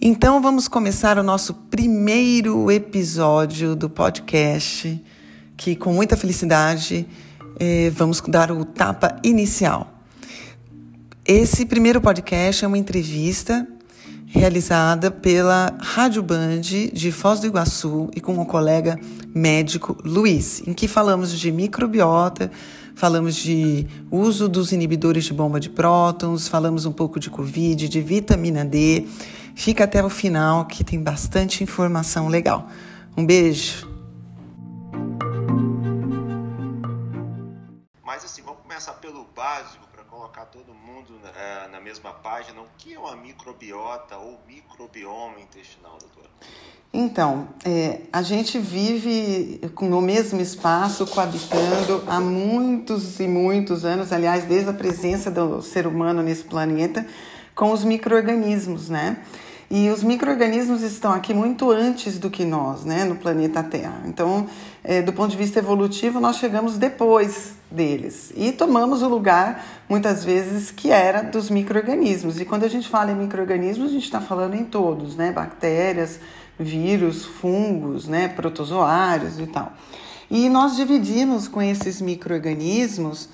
Então vamos começar o nosso primeiro episódio do podcast, que com muita felicidade eh, vamos dar o tapa inicial. Esse primeiro podcast é uma entrevista realizada pela Rádio Band de Foz do Iguaçu e com o colega médico Luiz, em que falamos de microbiota, falamos de uso dos inibidores de bomba de prótons, falamos um pouco de Covid, de vitamina D. Fica até o final que tem bastante informação legal. Um beijo. Mas assim, vamos começar pelo básico colocar todo mundo é, na mesma página. O que é uma microbiota ou microbioma intestinal, doutora? Então, é, a gente vive no mesmo espaço, coabitando há muitos e muitos anos, aliás, desde a presença do ser humano nesse planeta, com os micro-organismos, né? E os micro-organismos estão aqui muito antes do que nós, né, no planeta Terra. Então, é, do ponto de vista evolutivo, nós chegamos depois deles e tomamos o lugar, muitas vezes, que era dos micro-organismos. E quando a gente fala em micro-organismos, a gente está falando em todos, né, bactérias, vírus, fungos, né, protozoários e tal. E nós dividimos com esses micro-organismos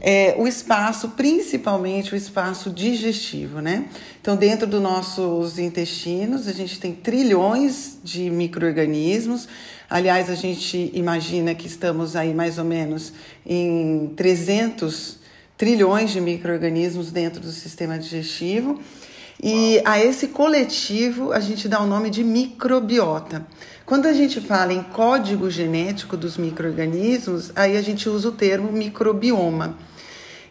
é, o espaço, principalmente o espaço digestivo, né? Então, dentro dos nossos intestinos, a gente tem trilhões de micro-organismos. Aliás, a gente imagina que estamos aí mais ou menos em 300 trilhões de micro-organismos dentro do sistema digestivo. E a esse coletivo a gente dá o nome de microbiota. Quando a gente fala em código genético dos micro-organismos, aí a gente usa o termo microbioma.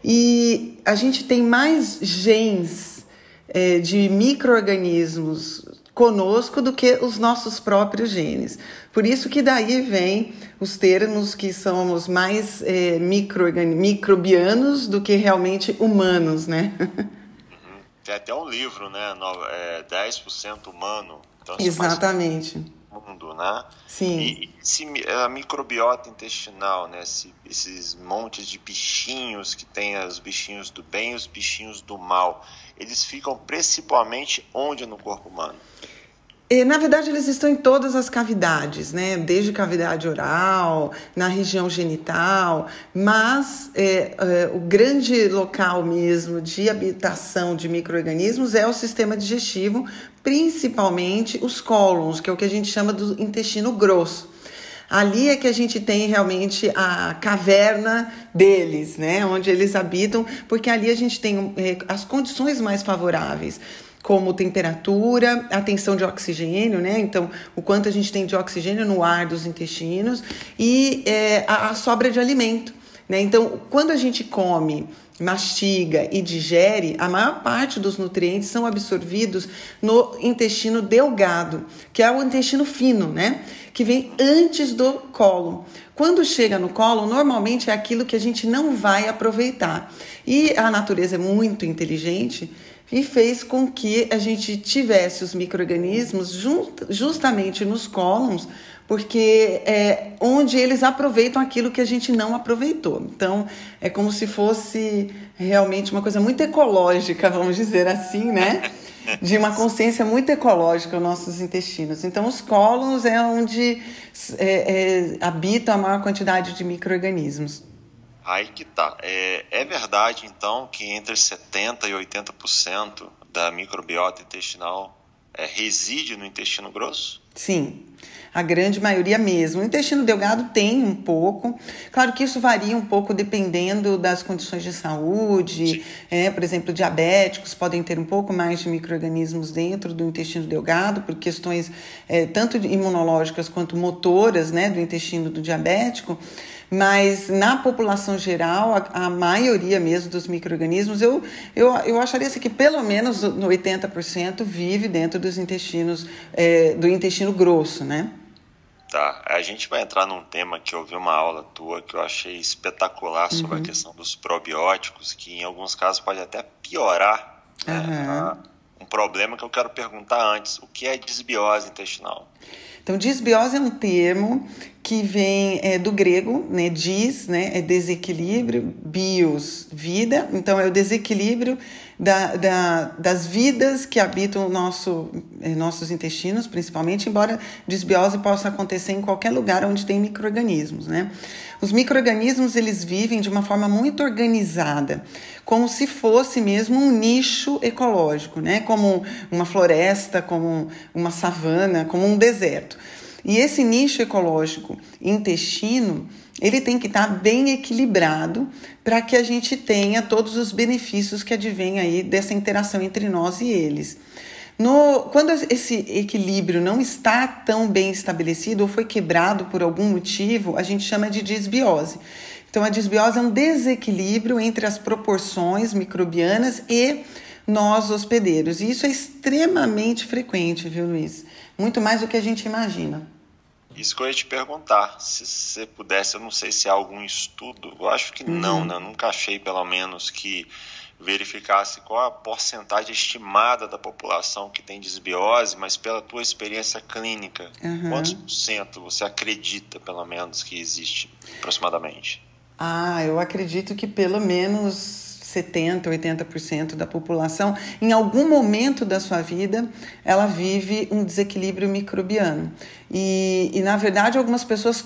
E a gente tem mais genes é, de micro-organismos conosco do que os nossos próprios genes. Por isso que daí vem os termos que somos mais é, micro, microbianos do que realmente humanos, né? Uhum. Tem até um livro, né? É 10% humano. Então, Exatamente mundo, né? Sim. E, se, a microbiota intestinal, né? Esse, esses montes de bichinhos que tem os bichinhos do bem e os bichinhos do mal, eles ficam principalmente onde no corpo humano? Na verdade, eles estão em todas as cavidades, né? Desde cavidade oral, na região genital, mas é, é, o grande local mesmo de habitação de micro-organismos é o sistema digestivo, principalmente os cólons, que é o que a gente chama do intestino grosso. Ali é que a gente tem realmente a caverna deles, né? Onde eles habitam, porque ali a gente tem é, as condições mais favoráveis como temperatura, a tensão de oxigênio, né? Então, o quanto a gente tem de oxigênio no ar dos intestinos e é, a, a sobra de alimento, né? Então, quando a gente come mastiga e digere, a maior parte dos nutrientes são absorvidos no intestino delgado, que é o intestino fino, né? Que vem antes do colo. Quando chega no colo, normalmente é aquilo que a gente não vai aproveitar. E a natureza é muito inteligente e fez com que a gente tivesse os micro-organismos justamente nos cólons, porque é onde eles aproveitam aquilo que a gente não aproveitou. Então, é como se fosse realmente uma coisa muito ecológica, vamos dizer assim, né? De uma consciência muito ecológica os nossos intestinos. Então, os cólons é onde é, é, habita a maior quantidade de micro-organismos. Aí que tá. É, é verdade, então, que entre 70% e 80% da microbiota intestinal é, reside no intestino grosso? Sim, a grande maioria mesmo. O intestino delgado tem um pouco. Claro que isso varia um pouco dependendo das condições de saúde. É, por exemplo, diabéticos podem ter um pouco mais de micro-organismos dentro do intestino delgado, por questões é, tanto imunológicas quanto motoras né, do intestino do diabético mas na população geral, a, a maioria mesmo dos micro-organismos, eu, eu, eu acharia assim, que pelo menos no 80% vive dentro dos intestinos, é, do intestino grosso, né? Tá, a gente vai entrar num tema que eu vi uma aula tua que eu achei espetacular sobre uhum. a questão dos probióticos, que em alguns casos pode até piorar uhum. né, um problema que eu quero perguntar antes: o que é desbiose intestinal? Então, disbiose é um termo que vem é, do grego, né, dis, né, é desequilíbrio, bios, vida, então é o desequilíbrio da, da, das vidas que habitam nosso, eh, nossos intestinos, principalmente, embora desbiose possa acontecer em qualquer lugar onde tem micro-organismos, né? Os micro-organismos, eles vivem de uma forma muito organizada, como se fosse mesmo um nicho ecológico, né? Como uma floresta, como uma savana, como um deserto. E esse nicho ecológico intestino, ele tem que estar bem equilibrado para que a gente tenha todos os benefícios que advêm aí dessa interação entre nós e eles. No, quando esse equilíbrio não está tão bem estabelecido ou foi quebrado por algum motivo, a gente chama de disbiose. Então, a disbiose é um desequilíbrio entre as proporções microbianas e nós hospedeiros. E isso é extremamente frequente, viu, Luiz? Muito mais do que a gente imagina. Isso que eu ia te perguntar, se você pudesse, eu não sei se há algum estudo, eu acho que uhum. não, né? Eu nunca achei, pelo menos, que verificasse qual a porcentagem estimada da população que tem desbiose, mas pela tua experiência clínica, uhum. quantos por cento você acredita, pelo menos, que existe, aproximadamente? Ah, eu acredito que pelo menos 70%, 80% da população, em algum momento da sua vida, ela vive um desequilíbrio microbiano. E, e na verdade, algumas pessoas,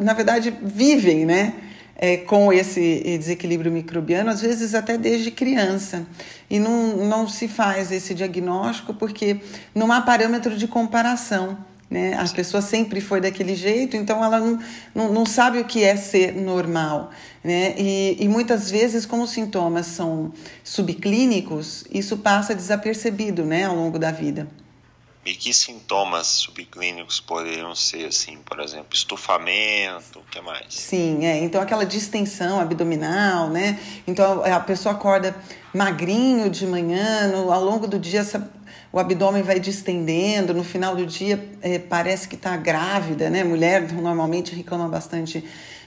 na verdade, vivem, né? É, com esse desequilíbrio microbiano, às vezes até desde criança. E não, não se faz esse diagnóstico porque não há parâmetro de comparação. Né? A pessoa sempre foi daquele jeito, então ela não, não, não sabe o que é ser normal. Né? E, e muitas vezes, como os sintomas são subclínicos, isso passa desapercebido né, ao longo da vida. E que sintomas subclínicos poderiam ser, assim, por exemplo, estufamento, o que mais? Sim, é. Então aquela distensão abdominal, né? Então a pessoa acorda magrinho de manhã, no, ao longo do dia essa, o abdômen vai distendendo, no final do dia é, parece que está grávida, né? Mulher normalmente reclama bastante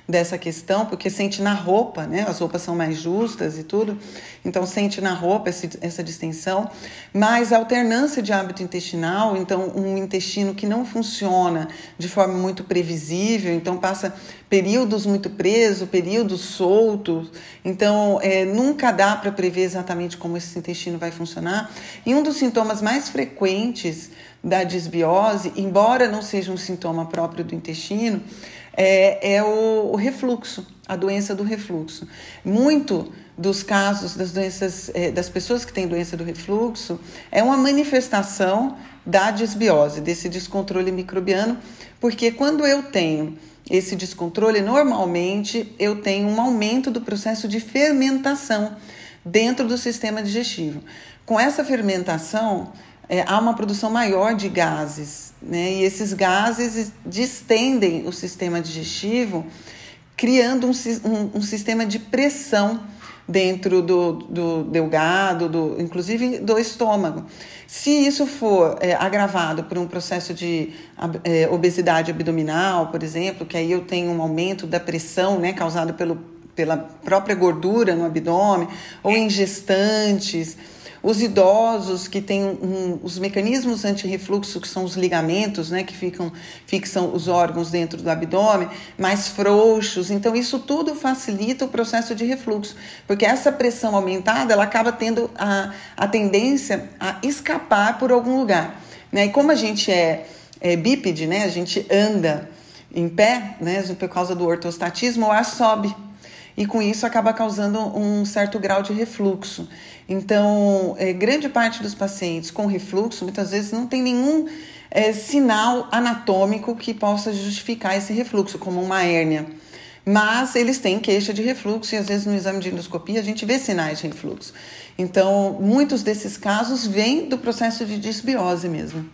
dessa questão, porque sente na roupa, né? As roupas são mais justas e tudo, então sente na roupa esse, essa distensão. Mas a alternância de hábito intestinal, então um intestino que não funciona de forma muito previsível, então passa períodos muito preso, períodos soltos, então é, nunca dá para prever exatamente como esse intestino vai funcionar. E um dos sintomas mais frequentes da disbiose, embora não seja um sintoma próprio do intestino, é, é o, o refluxo, a doença do refluxo. Muito dos casos das doenças, é, das pessoas que têm doença do refluxo, é uma manifestação da disbiose, desse descontrole microbiano, porque quando eu tenho esse descontrole, normalmente eu tenho um aumento do processo de fermentação dentro do sistema digestivo. Com essa fermentação, é, há uma produção maior de gases, né? E esses gases distendem o sistema digestivo, criando um, um, um sistema de pressão dentro do, do delgado, do, inclusive do estômago. Se isso for é, agravado por um processo de é, obesidade abdominal, por exemplo, que aí eu tenho um aumento da pressão né, causado pelo, pela própria gordura no abdômen, ou em gestantes os idosos que têm um, os mecanismos anti-refluxo, que são os ligamentos, né, que ficam, fixam os órgãos dentro do abdômen, mais frouxos. Então, isso tudo facilita o processo de refluxo, porque essa pressão aumentada, ela acaba tendo a, a tendência a escapar por algum lugar. Né? E como a gente é, é bípede, né, a gente anda em pé, né, por causa do ortostatismo, o ar sobe e com isso acaba causando um certo grau de refluxo. Então, é, grande parte dos pacientes com refluxo muitas vezes não tem nenhum é, sinal anatômico que possa justificar esse refluxo, como uma hérnia. Mas eles têm queixa de refluxo e às vezes no exame de endoscopia a gente vê sinais de refluxo. Então, muitos desses casos vêm do processo de disbiose mesmo.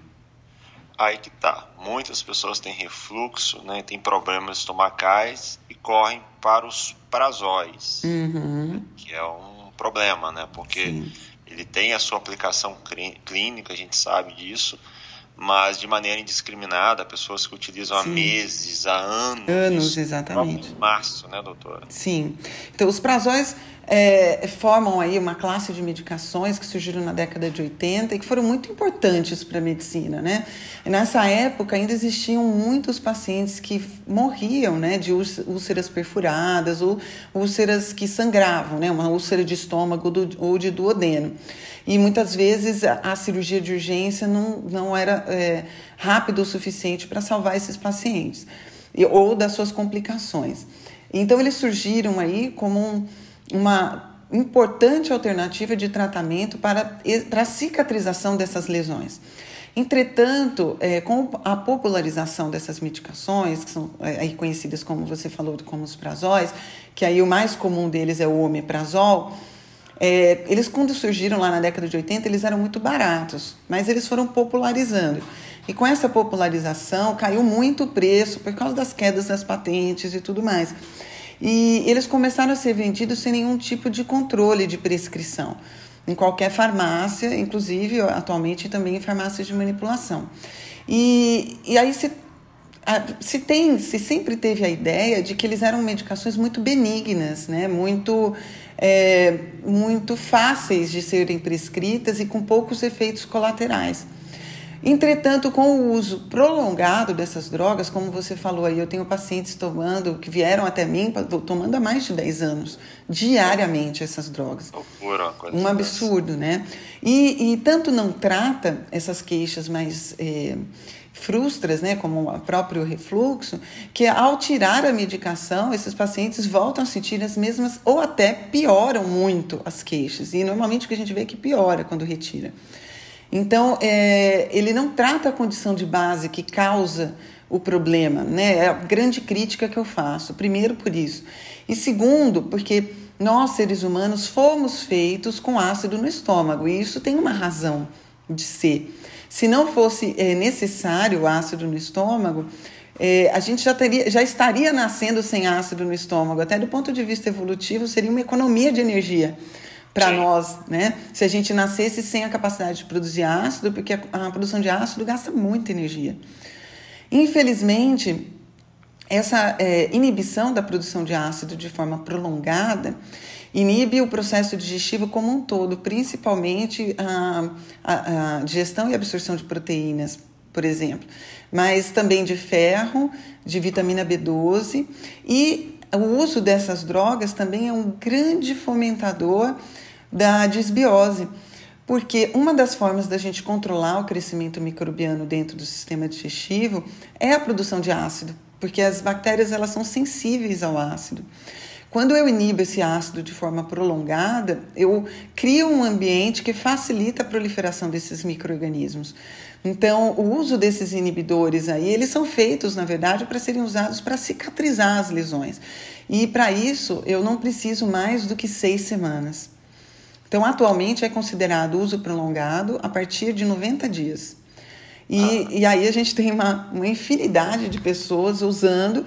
Aí que tá. Muitas pessoas têm refluxo, né, têm problemas estomacais e correm para os prazóis, uhum. que é um problema, né? Porque Sim. ele tem a sua aplicação clínica, a gente sabe disso, mas de maneira indiscriminada, pessoas que utilizam Sim. há meses, há anos. Anos, exatamente. Março, né, doutora? Sim. Então, os prazóis é, formam aí uma classe de medicações que surgiram na década de 80 e que foram muito importantes para a medicina, né? E nessa época ainda existiam muitos pacientes que morriam, né, de úlceras perfuradas ou úlceras que sangravam, né, uma úlcera de estômago ou de duodeno. E muitas vezes a, a cirurgia de urgência não, não era é, rápido o suficiente para salvar esses pacientes e, ou das suas complicações. Então eles surgiram aí como um uma importante alternativa de tratamento para, para a cicatrização dessas lesões. Entretanto, é, com a popularização dessas medicações, que são é, conhecidas como você falou, como os prazóis, que aí o mais comum deles é o omeprazol, é, eles quando surgiram lá na década de 80, eles eram muito baratos, mas eles foram popularizando. E com essa popularização caiu muito o preço por causa das quedas das patentes e tudo mais. E eles começaram a ser vendidos sem nenhum tipo de controle de prescrição, em qualquer farmácia, inclusive atualmente também em farmácias de manipulação. E, e aí se, se tem, se sempre teve a ideia de que eles eram medicações muito benignas, né? muito, é, muito fáceis de serem prescritas e com poucos efeitos colaterais. Entretanto, com o uso prolongado dessas drogas, como você falou aí, eu tenho pacientes tomando, que vieram até mim, tomando há mais de 10 anos, diariamente essas drogas. Um absurdo, né? E, e tanto não trata essas queixas mais é, frustras, né, como o próprio refluxo, que ao tirar a medicação, esses pacientes voltam a sentir as mesmas, ou até pioram muito as queixas. E normalmente o que a gente vê é que piora quando retira. Então, é, ele não trata a condição de base que causa o problema, né? É a grande crítica que eu faço. Primeiro, por isso. E segundo, porque nós, seres humanos, fomos feitos com ácido no estômago, e isso tem uma razão de ser. Se não fosse é, necessário o ácido no estômago, é, a gente já, teria, já estaria nascendo sem ácido no estômago. Até do ponto de vista evolutivo, seria uma economia de energia para nós, né? Se a gente nascesse sem a capacidade de produzir ácido, porque a, a produção de ácido gasta muita energia. Infelizmente, essa é, inibição da produção de ácido de forma prolongada inibe o processo digestivo como um todo, principalmente a, a, a digestão e absorção de proteínas, por exemplo, mas também de ferro, de vitamina B12 e o uso dessas drogas também é um grande fomentador da disbiose, porque uma das formas da gente controlar o crescimento microbiano dentro do sistema digestivo é a produção de ácido, porque as bactérias elas são sensíveis ao ácido. Quando eu inibo esse ácido de forma prolongada, eu crio um ambiente que facilita a proliferação desses micro-organismos. Então, o uso desses inibidores aí, eles são feitos, na verdade, para serem usados para cicatrizar as lesões. E para isso, eu não preciso mais do que seis semanas. Então, atualmente é considerado uso prolongado a partir de 90 dias. E, ah. e aí a gente tem uma, uma infinidade de pessoas usando,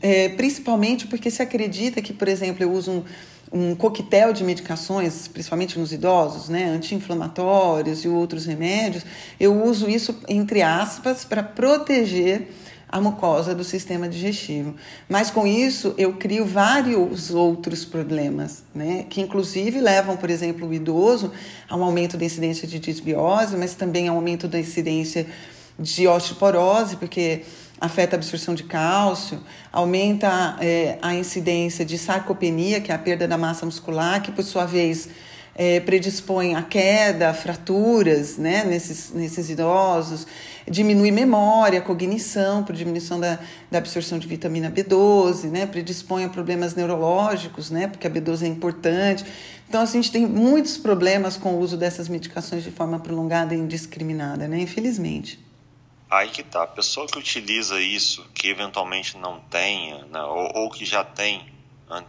é, principalmente porque se acredita que, por exemplo, eu uso um, um coquetel de medicações, principalmente nos idosos, né, anti-inflamatórios e outros remédios, eu uso isso, entre aspas, para proteger a mucosa do sistema digestivo. Mas com isso eu crio vários outros problemas, né? que inclusive levam, por exemplo, o idoso a um aumento da incidência de disbiose, mas também a um aumento da incidência de osteoporose, porque afeta a absorção de cálcio, aumenta é, a incidência de sarcopenia, que é a perda da massa muscular, que por sua vez é, predispõe a queda, a fraturas né, nesses, nesses idosos, diminui memória, cognição, por diminuição da, da absorção de vitamina B12, né, predispõe a problemas neurológicos, né, porque a B12 é importante. Então, assim, a gente tem muitos problemas com o uso dessas medicações de forma prolongada e indiscriminada, né, infelizmente. Aí que tá, a pessoa que utiliza isso, que eventualmente não tenha, né, ou, ou que já tem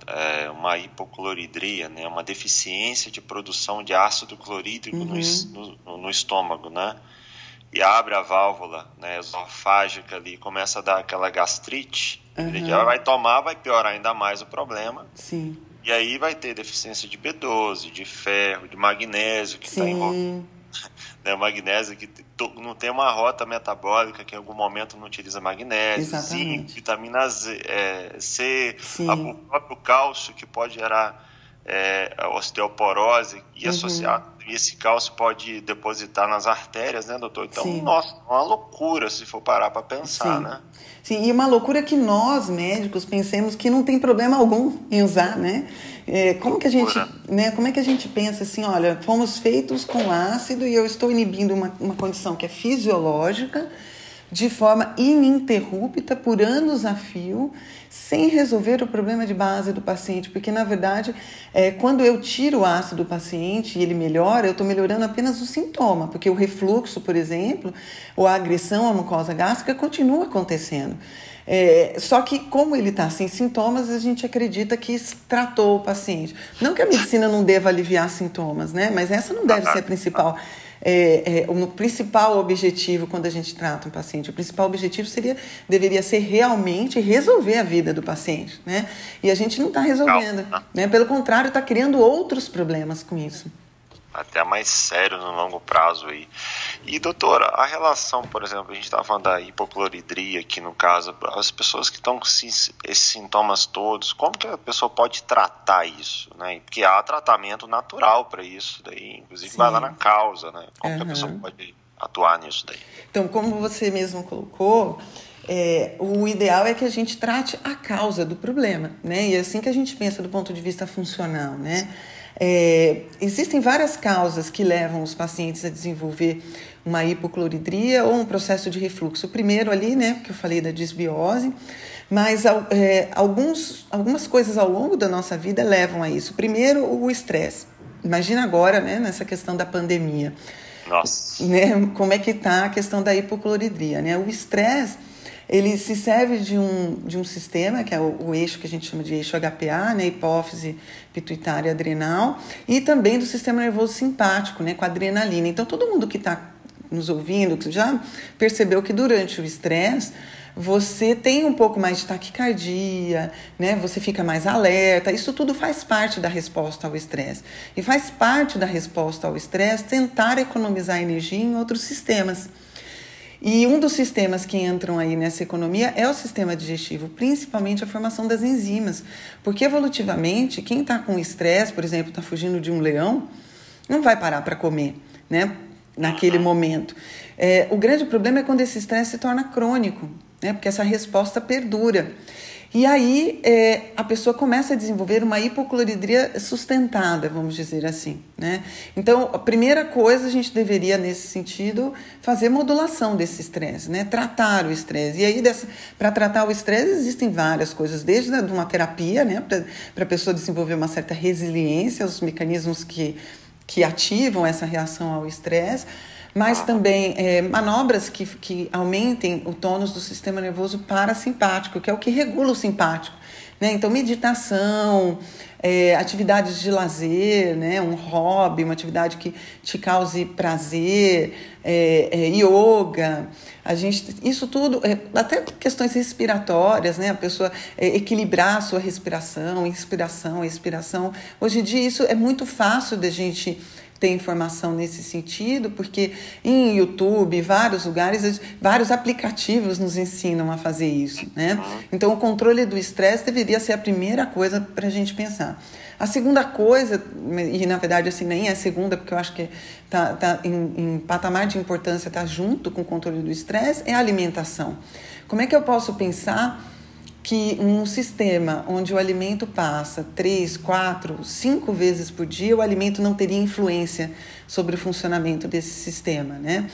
é, uma hipocloridria, né, uma deficiência de produção de ácido clorídrico uhum. no, no, no, estômago, né? E abre a válvula né, esofágica ali, começa a dar aquela gastrite. Uhum. Ele já vai tomar, vai piorar ainda mais o problema. Sim. E aí vai ter deficiência de B12, de ferro, de magnésio que está envolvido né, magnésio que não tem uma rota metabólica que em algum momento não utiliza magnésio, Exatamente. zinco, vitamina Z, é, C, a, o próprio cálcio que pode gerar é, osteoporose e uhum. associado e esse cálcio pode depositar nas artérias, né, doutor? Então, Sim. nossa, é uma loucura se for parar para pensar, Sim. né? Sim, e uma loucura que nós, médicos, pensemos que não tem problema algum em usar, né? É, como que a gente, né, como é que a gente pensa assim, olha, fomos feitos com ácido e eu estou inibindo uma, uma condição que é fisiológica de forma ininterrupta por anos a fio, sem resolver o problema de base do paciente, porque na verdade, é, quando eu tiro o ácido do paciente e ele melhora, eu estou melhorando apenas o sintoma, porque o refluxo, por exemplo, ou a agressão à mucosa gástrica continua acontecendo. É, só que, como ele está sem sintomas, a gente acredita que tratou o paciente. Não que a medicina não deva aliviar sintomas, né? Mas essa não deve ser a principal é, é, o principal objetivo quando a gente trata um paciente. O principal objetivo seria, deveria ser realmente resolver a vida do paciente, né? E a gente não está resolvendo, né? Pelo contrário, está criando outros problemas com isso até mais sério no longo prazo aí. E doutora, a relação, por exemplo, a gente estava falando da hipocloridria aqui no caso, as pessoas que estão com esses sintomas todos, como que a pessoa pode tratar isso, né? Porque há tratamento natural para isso daí, inclusive Sim. vai lá na causa, né? Como uhum. que a pessoa pode atuar nisso daí? Então, como você mesmo colocou, é, o ideal é que a gente trate a causa do problema, né? E é assim que a gente pensa do ponto de vista funcional, né? É, existem várias causas que levam os pacientes a desenvolver uma hipocloridria ou um processo de refluxo. O primeiro ali, né, que eu falei da disbiose, mas é, alguns, algumas coisas ao longo da nossa vida levam a isso. Primeiro, o estresse. Imagina agora, né, nessa questão da pandemia. Nossa. Né, como é que está a questão da hipocloridria, né? O estresse ele se serve de um, de um sistema, que é o, o eixo que a gente chama de eixo HPA, né, hipófise pituitária adrenal, e também do sistema nervoso simpático, né, com adrenalina. Então, todo mundo que está nos ouvindo já percebeu que durante o estresse você tem um pouco mais de taquicardia, né? Você fica mais alerta. Isso tudo faz parte da resposta ao estresse. E faz parte da resposta ao estresse tentar economizar energia em outros sistemas. E um dos sistemas que entram aí nessa economia é o sistema digestivo, principalmente a formação das enzimas. Porque evolutivamente, quem está com estresse, por exemplo, está fugindo de um leão, não vai parar para comer, né? Naquele momento. É, o grande problema é quando esse estresse se torna crônico, né? Porque essa resposta perdura. E aí é, a pessoa começa a desenvolver uma hipocloridria sustentada, vamos dizer assim. Né? Então, a primeira coisa a gente deveria, nesse sentido, fazer modulação desse estresse, né? tratar o estresse. E aí, para tratar o estresse, existem várias coisas, desde uma terapia, né? para a pessoa desenvolver uma certa resiliência aos mecanismos que, que ativam essa reação ao estresse mas também é, manobras que, que aumentem o tônus do sistema nervoso parasimpático, que é o que regula o simpático. Né? Então, meditação, é, atividades de lazer, né? um hobby, uma atividade que te cause prazer, é, é, yoga, a gente, isso tudo, é, até questões respiratórias, né? a pessoa é, equilibrar a sua respiração, inspiração, expiração. Hoje em dia isso é muito fácil da gente ter informação nesse sentido, porque em YouTube, vários lugares, vários aplicativos nos ensinam a fazer isso, né? Então, o controle do estresse deveria ser a primeira coisa para a gente pensar. A segunda coisa, e na verdade assim nem é a segunda, porque eu acho que tá, tá em, em patamar de importância, está junto com o controle do estresse, é a alimentação. Como é que eu posso pensar que um sistema onde o alimento passa três, quatro, cinco vezes por dia, o alimento não teria influência sobre o funcionamento desse sistema, né?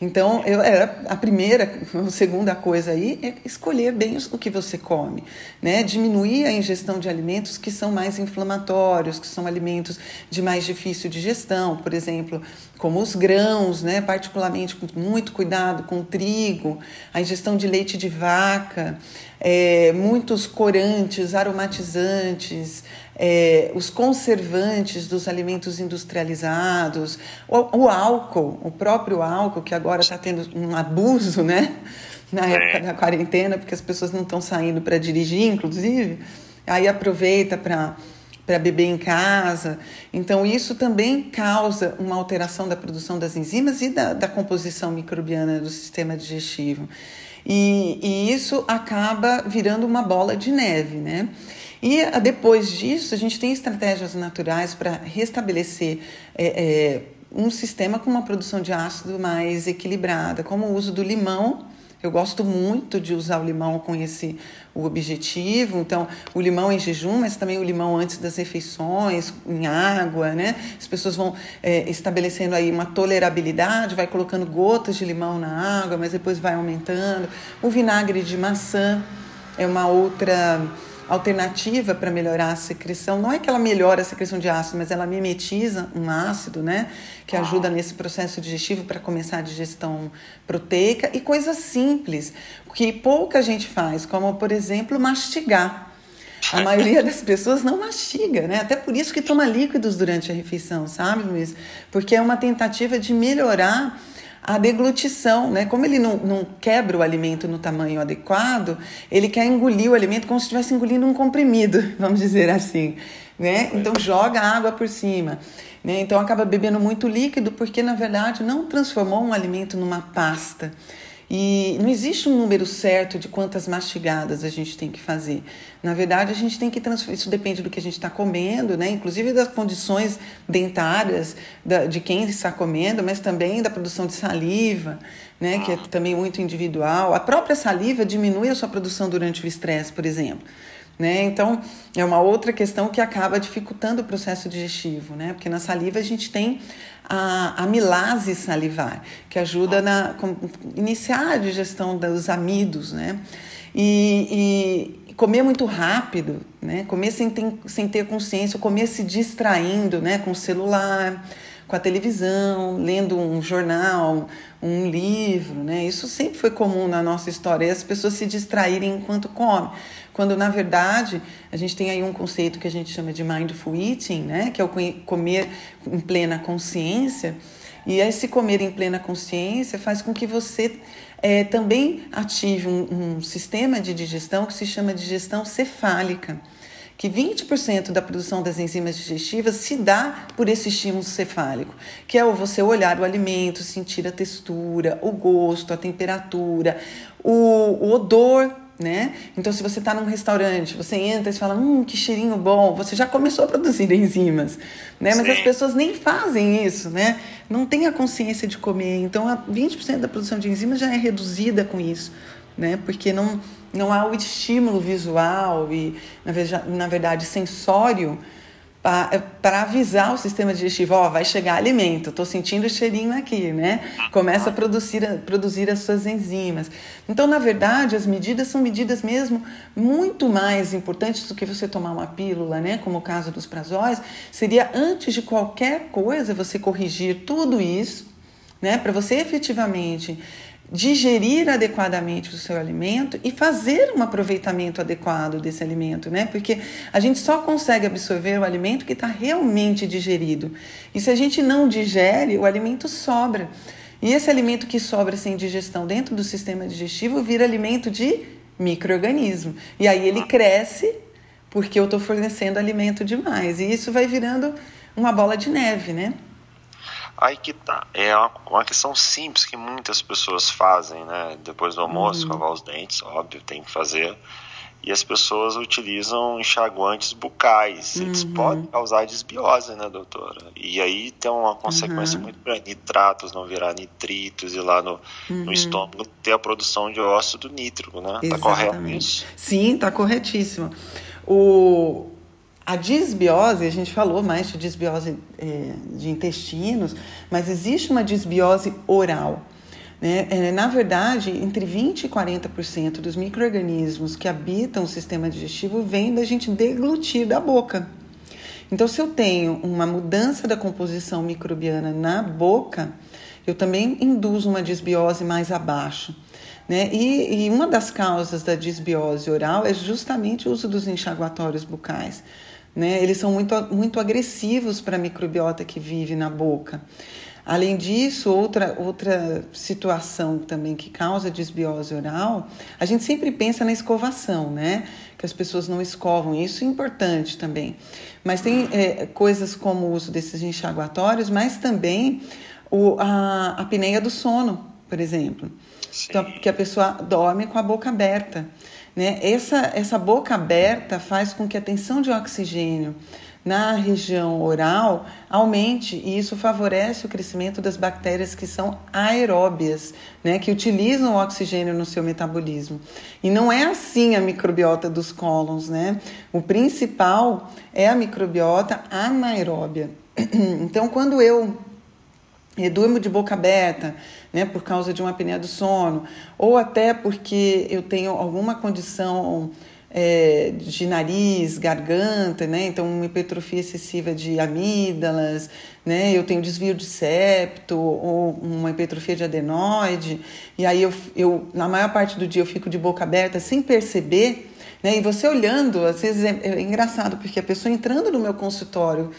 Então, eu, é, a primeira, a segunda coisa aí é escolher bem o que você come, né? Diminuir a ingestão de alimentos que são mais inflamatórios, que são alimentos de mais difícil digestão, por exemplo, como os grãos, né? Particularmente com muito cuidado com o trigo, a ingestão de leite de vaca, é, muitos corantes, aromatizantes, é, os conservantes dos alimentos industrializados, o, o, álcool, o próprio álcool, que agora está tendo um abuso, né? Na época da quarentena, porque as pessoas não estão saindo para dirigir, inclusive, aí aproveita para para beber em casa. Então, isso também causa uma alteração da produção das enzimas e da, da composição microbiana do sistema digestivo. E, e isso acaba virando uma bola de neve, né? E ah, depois disso, a gente tem estratégias naturais para restabelecer é, é, um sistema com uma produção de ácido mais equilibrada, como o uso do limão eu gosto muito de usar o limão com esse o objetivo. Então, o limão em jejum, mas também o limão antes das refeições, em água, né? As pessoas vão é, estabelecendo aí uma tolerabilidade, vai colocando gotas de limão na água, mas depois vai aumentando. O vinagre de maçã é uma outra alternativa para melhorar a secreção. Não é que ela melhora a secreção de ácido, mas ela mimetiza um ácido, né? Que ajuda nesse processo digestivo para começar a digestão proteica e coisas simples que pouca gente faz, como por exemplo mastigar. A maioria das pessoas não mastiga, né? Até por isso que toma líquidos durante a refeição, sabe, Luiz? Porque é uma tentativa de melhorar a deglutição, né? Como ele não, não quebra o alimento no tamanho adequado, ele quer engolir o alimento como se estivesse engolindo um comprimido, vamos dizer assim, né? Então joga água por cima, né? Então acaba bebendo muito líquido porque na verdade não transformou um alimento numa pasta. E não existe um número certo de quantas mastigadas a gente tem que fazer. Na verdade, a gente tem que transferir. Isso depende do que a gente está comendo, né? Inclusive das condições dentárias da, de quem está comendo, mas também da produção de saliva, né? Que é também muito individual. A própria saliva diminui a sua produção durante o estresse, por exemplo. Né? Então, é uma outra questão que acaba dificultando o processo digestivo, né? Porque na saliva a gente tem a amilase salivar, que ajuda na iniciar a digestão dos amidos, né? E, e comer muito rápido, né? Comer sem ter, sem ter consciência, comer se distraindo, né? Com o celular, com a televisão, lendo um jornal, um livro, né? Isso sempre foi comum na nossa história, as pessoas se distraírem enquanto comem. Quando na verdade a gente tem aí um conceito que a gente chama de mindful eating, né? Que é o comer em plena consciência. E esse comer em plena consciência faz com que você é, também ative um, um sistema de digestão que se chama digestão cefálica que 20% da produção das enzimas digestivas se dá por esse estímulo cefálico, que é o você olhar o alimento, sentir a textura, o gosto, a temperatura, o, o odor né? Então, se você está num restaurante, você entra e fala, hum, que cheirinho bom, você já começou a produzir enzimas, né? Mas Sim. as pessoas nem fazem isso, né? Não tem a consciência de comer. Então, 20% da produção de enzimas já é reduzida com isso, né? Porque não, não há o estímulo visual e, na verdade, sensório para avisar o sistema digestivo, ó, vai chegar alimento, estou sentindo o cheirinho aqui, né? Começa a produzir, a produzir as suas enzimas. Então, na verdade, as medidas são medidas mesmo muito mais importantes do que você tomar uma pílula, né? Como o caso dos prazóis, seria antes de qualquer coisa você corrigir tudo isso, né? Para você efetivamente digerir adequadamente o seu alimento e fazer um aproveitamento adequado desse alimento, né? Porque a gente só consegue absorver o alimento que está realmente digerido. E se a gente não digere, o alimento sobra. E esse alimento que sobra sem digestão dentro do sistema digestivo vira alimento de microorganismo. E aí ele cresce porque eu estou fornecendo alimento demais. E isso vai virando uma bola de neve, né? Aí que tá. É uma, uma, questão simples que muitas pessoas fazem, né? Depois do almoço, uhum. escovar os dentes, óbvio, tem que fazer. E as pessoas utilizam enxaguantes bucais. Eles uhum. podem causar desbiose, né, doutora? E aí tem uma consequência uhum. muito grande. Nitratos não virar nitritos e lá no, no uhum. estômago ter a produção de óxido nítrico, né? Exatamente. Tá correto isso? Sim, tá corretíssimo. O, a disbiose, a gente falou mais de disbiose é, de intestinos, mas existe uma disbiose oral. Né? É, na verdade, entre 20% e 40% dos micro-organismos que habitam o sistema digestivo vêm da gente deglutir da boca. Então, se eu tenho uma mudança da composição microbiana na boca, eu também induzo uma disbiose mais abaixo. Né? E, e uma das causas da disbiose oral é justamente o uso dos enxaguatórios bucais. Né? Eles são muito, muito agressivos para a microbiota que vive na boca. Além disso, outra, outra situação também que causa desbiose oral, a gente sempre pensa na escovação, né? Que as pessoas não escovam, isso é importante também. Mas tem é, coisas como o uso desses enxaguatórios, mas também o, a, apneia do sono, por exemplo. Então, que a pessoa dorme com a boca aberta. Né? Essa, essa boca aberta faz com que a tensão de oxigênio na região oral aumente e isso favorece o crescimento das bactérias que são aeróbias, né, que utilizam o oxigênio no seu metabolismo. E não é assim a microbiota dos cólons, né? O principal é a microbiota anaeróbia. Então, quando eu durmo de boca aberta, né, por causa de uma apneia do sono, ou até porque eu tenho alguma condição é, de nariz, garganta, né? Então, uma hipertrofia excessiva de amígdalas, né? Eu tenho desvio de septo ou uma hipertrofia de adenoide. E aí, eu, eu, na maior parte do dia, eu fico de boca aberta sem perceber, né? E você olhando, às vezes é, é engraçado, porque a pessoa entrando no meu consultório,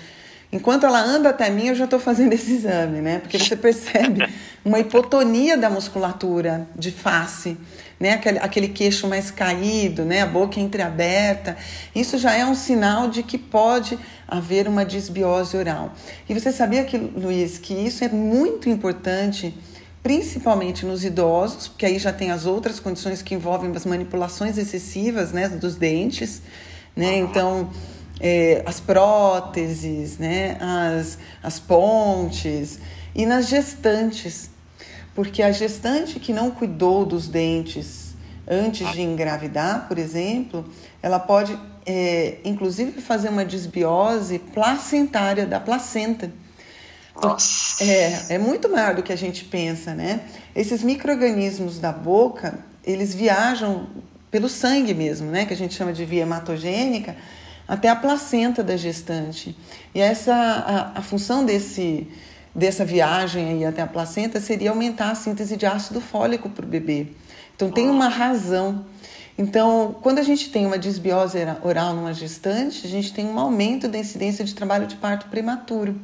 enquanto ela anda até mim, eu já estou fazendo esse exame, né? Porque você percebe uma hipotonia da musculatura de face né? Aquele, aquele queixo mais caído, né? A boca entreaberta. Isso já é um sinal de que pode haver uma disbiose oral. E você sabia que, Luiz, que isso é muito importante principalmente nos idosos, porque aí já tem as outras condições que envolvem as manipulações excessivas, né, dos dentes, né? Então, é, as próteses, né, as, as pontes e nas gestantes, porque a gestante que não cuidou dos dentes antes de engravidar, por exemplo, ela pode, é, inclusive, fazer uma desbiose placentária da placenta. Nossa. É, é muito maior do que a gente pensa, né? Esses micro-organismos da boca, eles viajam pelo sangue mesmo, né? Que a gente chama de via hematogênica, até a placenta da gestante. E essa, a, a função desse dessa viagem aí até a placenta seria aumentar a síntese de ácido fólico para o bebê. Então tem uma razão. Então, quando a gente tem uma disbiose oral numa gestante, a gente tem um aumento da incidência de trabalho de parto prematuro.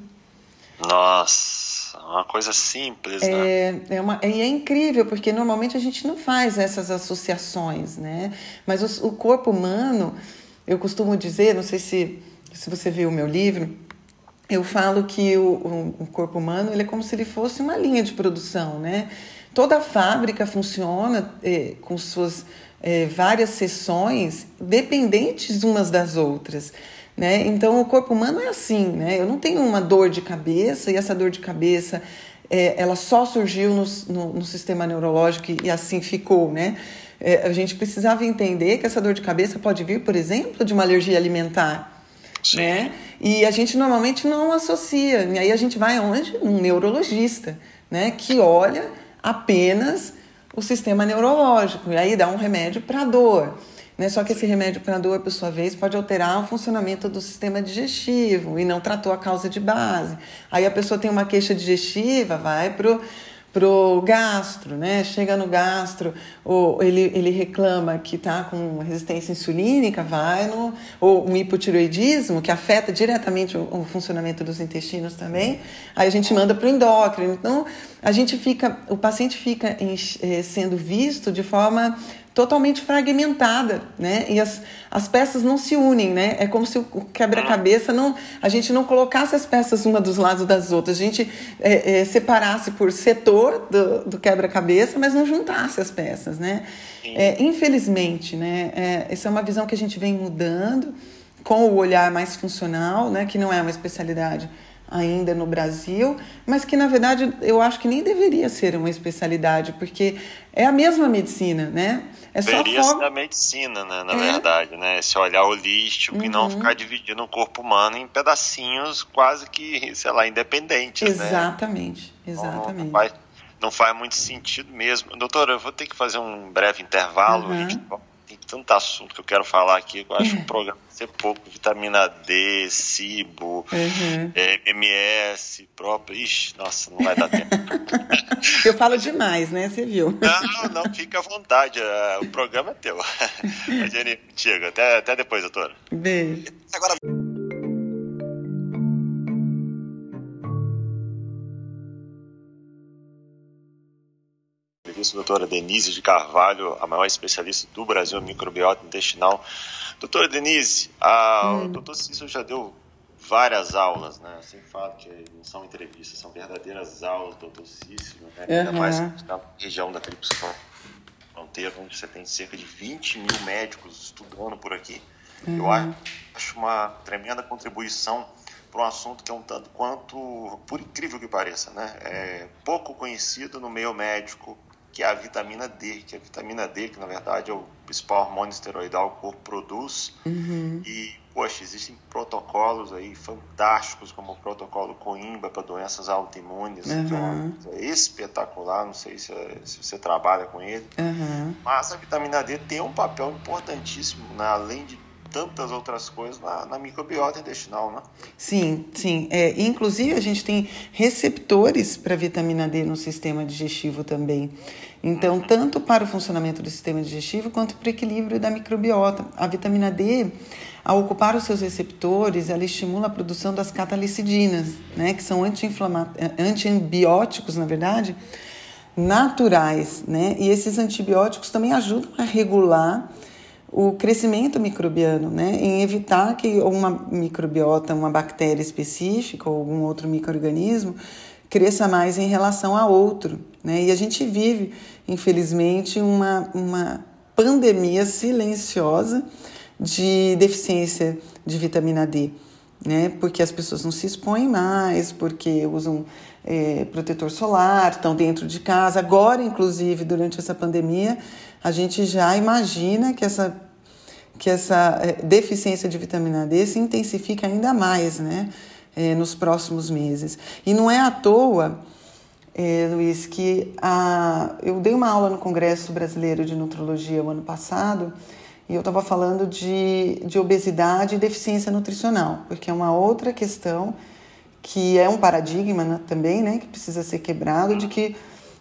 Nossa, uma coisa simples, né? É, é uma, e é incrível, porque normalmente a gente não faz essas associações, né? Mas o, o corpo humano, eu costumo dizer, não sei se, se você viu o meu livro, eu falo que o, o, corpo humano ele é como se ele fosse uma linha de produção, né? Toda fábrica funciona eh, com suas eh, várias seções dependentes umas das outras. Né? Então, o corpo humano é assim, né? Eu não tenho uma dor de cabeça e essa dor de cabeça eh, ela só surgiu no, no, no, sistema neurológico e, e assim ficou, né? Eh, a gente precisava entender que essa dor de cabeça pode vir, por exemplo, de uma alergia alimentar Sim. né? E a gente normalmente não associa. E aí a gente vai aonde? Um neurologista, né? Que olha apenas o sistema neurológico. E aí dá um remédio para dor. Né? Só que esse remédio para dor, por sua vez, pode alterar o funcionamento do sistema digestivo e não tratou a causa de base. Aí a pessoa tem uma queixa digestiva, vai pro pro gastro, né? Chega no gastro, ou ele, ele reclama que tá com resistência insulínica, vai no ou um hipotiroidismo que afeta diretamente o, o funcionamento dos intestinos também. Aí a gente manda para o endócrino. Então a gente fica, o paciente fica em, eh, sendo visto de forma totalmente fragmentada, né? E as, as peças não se unem, né? É como se o quebra-cabeça não, a gente não colocasse as peças uma dos lados das outras, a gente é, é, separasse por setor do, do quebra-cabeça, mas não juntasse as peças, né? É, infelizmente, né? É, essa é uma visão que a gente vem mudando com o olhar mais funcional, né? Que não é uma especialidade ainda no Brasil, mas que na verdade eu acho que nem deveria ser uma especialidade, porque é a mesma medicina, né? É só Deveria forma... ser a medicina, né, na é. verdade, né? Esse olhar holístico uhum. e não uhum. ficar dividindo o corpo humano em pedacinhos quase que, sei lá, independentes, exatamente, né? Exatamente, não, não, faz, não faz muito sentido mesmo. Doutora, eu vou ter que fazer um breve intervalo, uhum. a gente tanto assunto que eu quero falar aqui, eu acho que o programa vai ser pouco, vitamina D, cibo, uhum. é, MS, próprio, ixi, nossa, não vai dar tempo. eu falo demais, né, você viu? Não, não, fica à vontade, é, o programa é teu. A Jenny, chega, até, até depois, doutora. Beijo. Agora... doutora Denise de Carvalho, a maior especialista do Brasil em microbiota intestinal. Doutora Denise, a, hum. o doutor Cícero já deu várias aulas, né? Sempre falo que não são entrevistas, são verdadeiras aulas do doutor Cícero, né? ainda mais na região da criptosfera fronteira, onde você tem cerca de 20 mil médicos estudando por aqui. Uhum. Eu acho uma tremenda contribuição para um assunto que é um tanto quanto, por incrível que pareça, né, é pouco conhecido no meio médico, que é a vitamina D, que é a vitamina D, que na verdade é o principal hormônio esteroidal que o corpo produz. Uhum. E, poxa, existem protocolos aí fantásticos, como o protocolo Coimbra para doenças autoimunes, uhum. que é, é espetacular, não sei se, se, você trabalha com ele. Uhum. Mas a vitamina D tem um papel importantíssimo, né, além de tantas outras coisas na, na microbiota intestinal, né? Sim, sim. É, inclusive, a gente tem receptores para vitamina D no sistema digestivo também. Então, uhum. tanto para o funcionamento do sistema digestivo quanto para o equilíbrio da microbiota. A vitamina D, ao ocupar os seus receptores, ela estimula a produção das catalicidinas, né, que são antibióticos, na verdade, naturais, né? E esses antibióticos também ajudam a regular o crescimento microbiano, né, em evitar que uma microbiota, uma bactéria específica ou algum outro microorganismo cresça mais em relação a outro, né? E a gente vive, infelizmente, uma, uma pandemia silenciosa de deficiência de vitamina D, né? Porque as pessoas não se expõem mais, porque usam é, protetor solar, estão dentro de casa. Agora, inclusive, durante essa pandemia, a gente já imagina que essa, que essa é, deficiência de vitamina D se intensifica ainda mais, né? É, nos próximos meses. E não é à toa, é, Luiz, que a, eu dei uma aula no Congresso Brasileiro de Nutrologia o ano passado e eu estava falando de, de obesidade e deficiência nutricional, porque é uma outra questão que é um paradigma né, também, né, que precisa ser quebrado, de que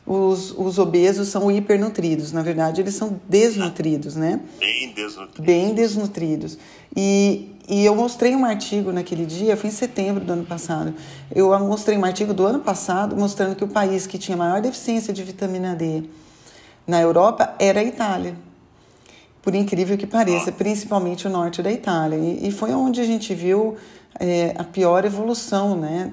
os, os obesos são hipernutridos. Na verdade, eles são desnutridos, né? Bem desnutridos. Bem desnutridos. E, e eu mostrei um artigo naquele dia, foi em setembro do ano passado. Eu mostrei um artigo do ano passado mostrando que o país que tinha maior deficiência de vitamina D na Europa era a Itália. Por incrível que pareça, principalmente o norte da Itália. E, e foi onde a gente viu é, a pior evolução, né?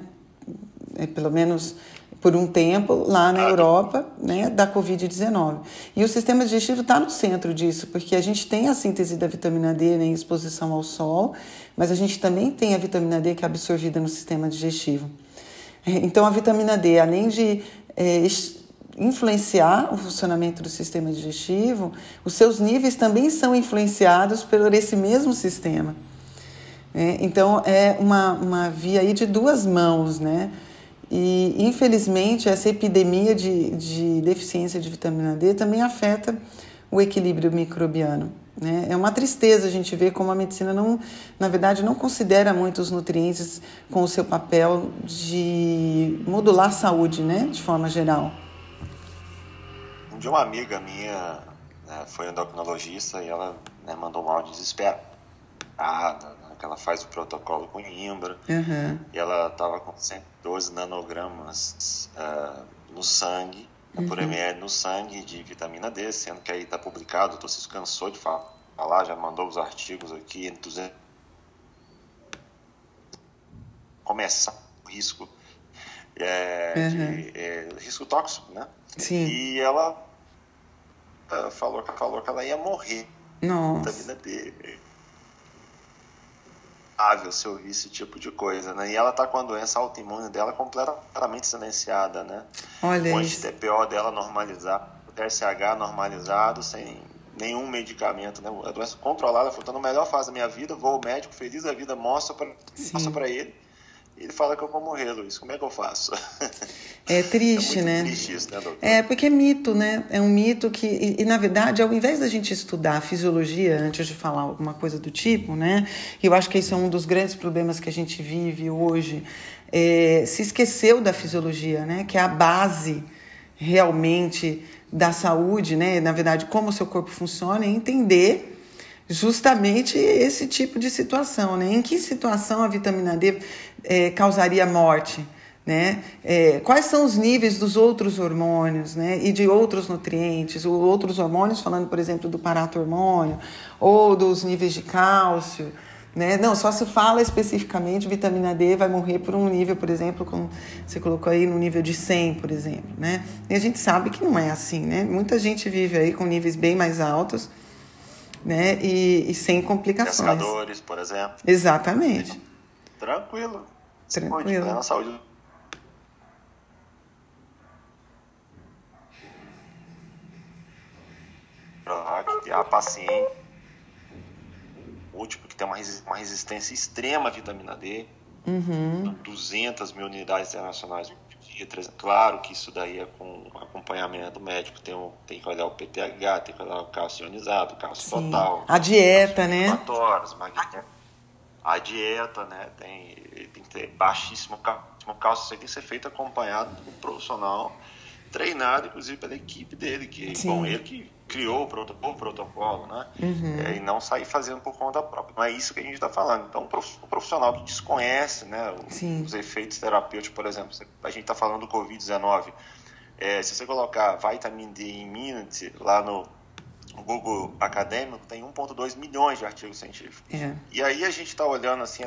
É, pelo menos por um tempo lá na Europa, né, da Covid-19. E o sistema digestivo está no centro disso, porque a gente tem a síntese da vitamina D né, em exposição ao sol, mas a gente também tem a vitamina D que é absorvida no sistema digestivo. É, então, a vitamina D, além de é, influenciar o funcionamento do sistema digestivo, os seus níveis também são influenciados por esse mesmo sistema. É, então, é uma, uma via aí de duas mãos, né? E, infelizmente, essa epidemia de, de deficiência de vitamina D também afeta o equilíbrio microbiano. Né? É uma tristeza a gente ver como a medicina, não, na verdade, não considera muito os nutrientes com o seu papel de modular a saúde, né? de forma geral. Um dia uma amiga minha né, foi endocrinologista e ela né, mandou um áudio desesperada que ela faz o protocolo com Imbra, uhum. e ela estava com 112 nanogramas uh, no sangue, uhum. por ml no sangue de vitamina D, sendo que aí está publicado, o Tossis cansou de falar, já mandou os artigos aqui, 200... começar o risco é, uhum. de, é, risco tóxico, né? Sim. E ela uh, falou, falou que ela ia morrer. Nossa. Vitamina D se ouvir esse tipo de coisa, né? E ela tá com a doença autoimune dela completamente silenciada, né? Olha o isso. TPO dela normalizado, o TSH normalizado, sem nenhum medicamento, né? A doença controlada, na melhor fase da minha vida, vou ao médico, feliz da vida, mostra para ele ele fala que eu vou morrer, Luiz. Como é que eu faço? É triste, é né? Triste isso, né, doutor? É, porque é mito, né? É um mito que, e, e, na verdade, ao invés da gente estudar a fisiologia antes de falar alguma coisa do tipo, né? Eu acho que esse é um dos grandes problemas que a gente vive hoje. É, se esqueceu da fisiologia, né? Que é a base realmente da saúde, né? Na verdade, como o seu corpo funciona, é entender justamente esse tipo de situação, né? Em que situação a vitamina D é, causaria morte? Né? É, quais são os níveis dos outros hormônios né? e de outros nutrientes, ou outros hormônios, falando, por exemplo, do paratormônio, ou dos níveis de cálcio, Né? Não, só se fala especificamente vitamina D vai morrer por um nível, por exemplo, como você colocou aí no nível de 100, por exemplo, né? E a gente sabe que não é assim, né? Muita gente vive aí com níveis bem mais altos, né? E, e sem complicações. Pescadores, por exemplo. Exatamente. Tranquilo. Tranquilo. Pode, saúde a paciente útil, porque tem uma, resistência extrema à vitamina D, uhum. 200 mil unidades internacionais Claro que isso daí é com acompanhamento médico, tem, um, tem que olhar o PTH, tem que olhar o cálcio ionizado, o cálcio Sim. total. A dieta, né? Horas, a dieta, né? Tem, tem que ter baixíssimo cálcio, isso tem que ser feito acompanhado por um profissional treinado, inclusive, pela equipe dele, que Sim. bom, ele que criou o protocolo, o protocolo né? Uhum. É, e não sair fazendo por conta própria. Não é isso que a gente está falando. Então, o profissional que desconhece né, os efeitos terapêuticos, por exemplo, a gente está falando do Covid-19. É, se você colocar Vitamin D Immunity lá no Google Acadêmico, tem 1,2 milhões de artigos científicos. É. E aí a gente está olhando assim,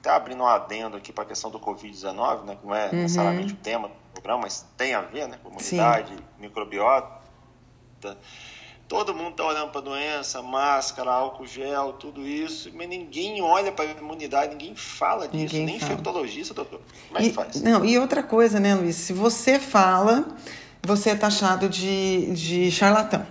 até abrindo um adendo aqui para a questão do Covid-19, né, que não é uhum. necessariamente o tema do programa, mas tem a ver, né, comunidade, Sim. microbiota Todo mundo está olhando para a doença, máscara, álcool gel, tudo isso, mas ninguém olha para a imunidade, ninguém fala disso, ninguém nem fala. infectologista, doutor. Como é que faz? Não, e outra coisa, né, Luiz? Se você fala, você é taxado de, de charlatão.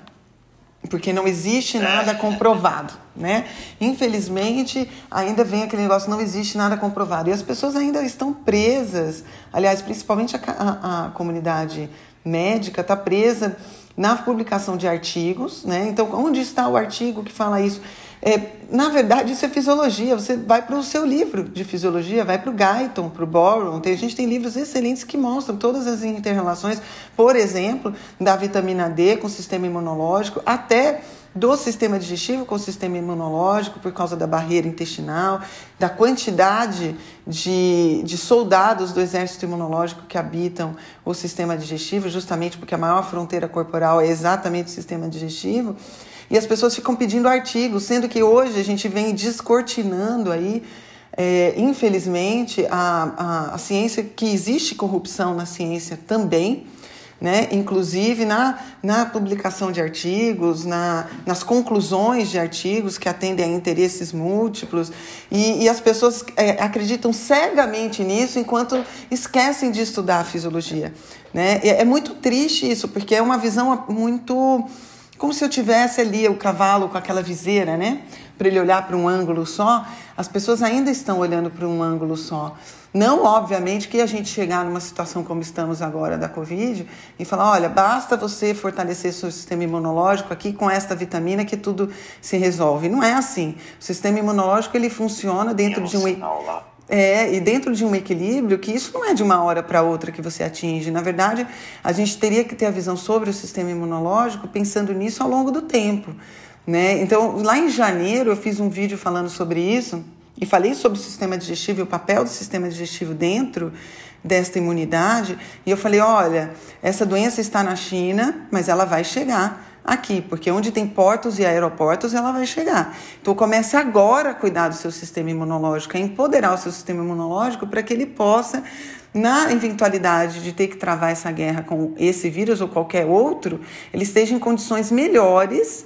Porque não existe nada é. comprovado, né? Infelizmente, ainda vem aquele negócio, não existe nada comprovado. E as pessoas ainda estão presas, aliás, principalmente a, a, a comunidade médica está presa na publicação de artigos, né? Então, onde está o artigo que fala isso? É, na verdade, isso é fisiologia. Você vai para o seu livro de fisiologia, vai para o Guyton, para o Boron. Tem, a gente tem livros excelentes que mostram todas as interrelações, por exemplo, da vitamina D com o sistema imunológico, até do sistema digestivo com o sistema imunológico, por causa da barreira intestinal, da quantidade de, de soldados do exército imunológico que habitam o sistema digestivo, justamente porque a maior fronteira corporal é exatamente o sistema digestivo. E as pessoas ficam pedindo artigos, sendo que hoje a gente vem descortinando aí é, infelizmente, a, a, a, ciência, que existe corrupção na ciência também, né? inclusive na, na publicação de artigos, na, nas conclusões de artigos que atendem a interesses múltiplos, e, e as pessoas é, acreditam cegamente nisso enquanto esquecem de estudar a fisiologia. Né? É, é muito triste isso, porque é uma visão muito. como se eu tivesse ali o cavalo com aquela viseira, né? Para ele olhar para um ângulo só, as pessoas ainda estão olhando para um ângulo só. Não, obviamente, que a gente chegar numa situação como estamos agora da Covid e falar: olha, basta você fortalecer seu sistema imunológico aqui com esta vitamina que tudo se resolve. Não é assim. O sistema imunológico ele funciona dentro de um. É, e dentro de um equilíbrio, que isso não é de uma hora para outra que você atinge. Na verdade, a gente teria que ter a visão sobre o sistema imunológico pensando nisso ao longo do tempo. Né? Então, lá em janeiro, eu fiz um vídeo falando sobre isso e falei sobre o sistema digestivo e o papel do sistema digestivo dentro desta imunidade, e eu falei: olha, essa doença está na China, mas ela vai chegar aqui, porque onde tem portos e aeroportos, ela vai chegar. Então comece agora a cuidar do seu sistema imunológico, a empoderar o seu sistema imunológico para que ele possa, na eventualidade de ter que travar essa guerra com esse vírus ou qualquer outro, ele esteja em condições melhores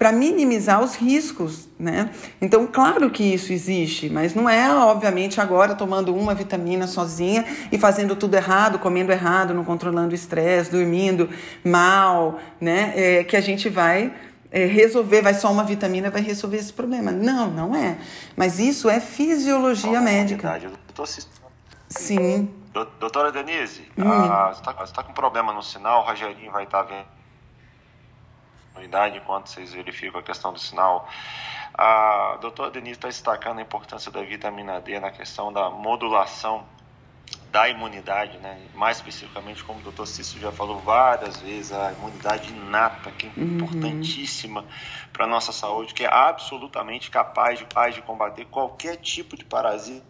para minimizar os riscos, né? Então, claro que isso existe, mas não é, obviamente, agora tomando uma vitamina sozinha e fazendo tudo errado, comendo errado, não controlando o estresse, dormindo mal, né? É, que a gente vai é, resolver, vai só uma vitamina, vai resolver esse problema. Não, não é. Mas isso é fisiologia oh, médica. Verdade, eu tô assistindo. Sim. Doutora Denise, hum. ah, você está tá com problema no sinal, o Rogerinho vai estar tá vendo unidade enquanto vocês verificam a questão do sinal. A doutora Denise está destacando a importância da vitamina D na questão da modulação da imunidade, né? mais especificamente, como o doutor Cício já falou várias vezes, a imunidade inata, que é uhum. importantíssima para a nossa saúde, que é absolutamente capaz de, capaz de combater qualquer tipo de parasita,